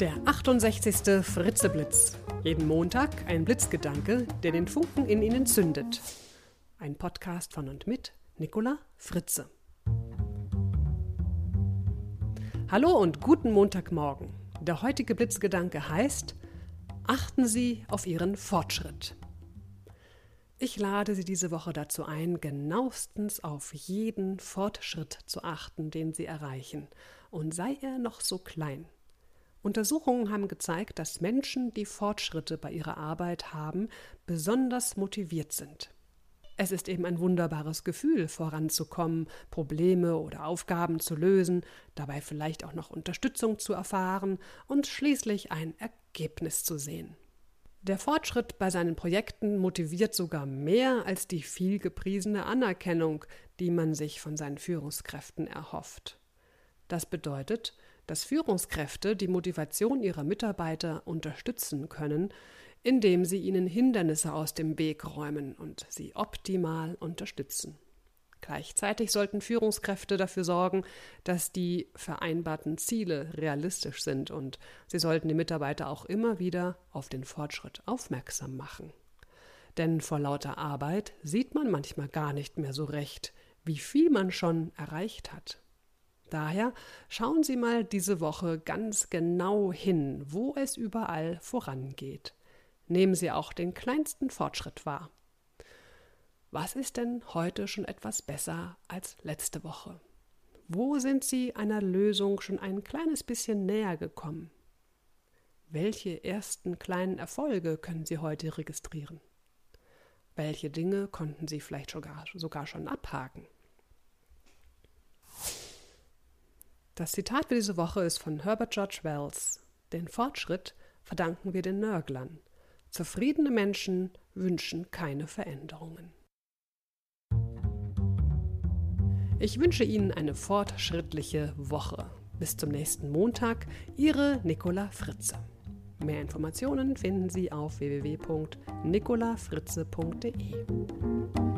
Der 68. Fritzeblitz. Jeden Montag ein Blitzgedanke, der den Funken in Ihnen zündet. Ein Podcast von und mit Nicola Fritze. Hallo und guten Montagmorgen. Der heutige Blitzgedanke heißt: Achten Sie auf Ihren Fortschritt. Ich lade Sie diese Woche dazu ein, genauestens auf jeden Fortschritt zu achten, den Sie erreichen, und sei er noch so klein. Untersuchungen haben gezeigt, dass Menschen, die Fortschritte bei ihrer Arbeit haben, besonders motiviert sind. Es ist eben ein wunderbares Gefühl, voranzukommen, Probleme oder Aufgaben zu lösen, dabei vielleicht auch noch Unterstützung zu erfahren und schließlich ein Ergebnis zu sehen. Der Fortschritt bei seinen Projekten motiviert sogar mehr als die viel gepriesene Anerkennung, die man sich von seinen Führungskräften erhofft. Das bedeutet, dass Führungskräfte die Motivation ihrer Mitarbeiter unterstützen können, indem sie ihnen Hindernisse aus dem Weg räumen und sie optimal unterstützen. Gleichzeitig sollten Führungskräfte dafür sorgen, dass die vereinbarten Ziele realistisch sind und sie sollten die Mitarbeiter auch immer wieder auf den Fortschritt aufmerksam machen. Denn vor lauter Arbeit sieht man manchmal gar nicht mehr so recht, wie viel man schon erreicht hat. Daher schauen Sie mal diese Woche ganz genau hin, wo es überall vorangeht. Nehmen Sie auch den kleinsten Fortschritt wahr. Was ist denn heute schon etwas besser als letzte Woche? Wo sind Sie einer Lösung schon ein kleines bisschen näher gekommen? Welche ersten kleinen Erfolge können Sie heute registrieren? Welche Dinge konnten Sie vielleicht sogar, sogar schon abhaken? Das Zitat für diese Woche ist von Herbert George Wells. Den Fortschritt verdanken wir den Nörglern. Zufriedene Menschen wünschen keine Veränderungen. Ich wünsche Ihnen eine fortschrittliche Woche. Bis zum nächsten Montag, Ihre Nicola Fritze. Mehr Informationen finden Sie auf www.nicolafritze.de.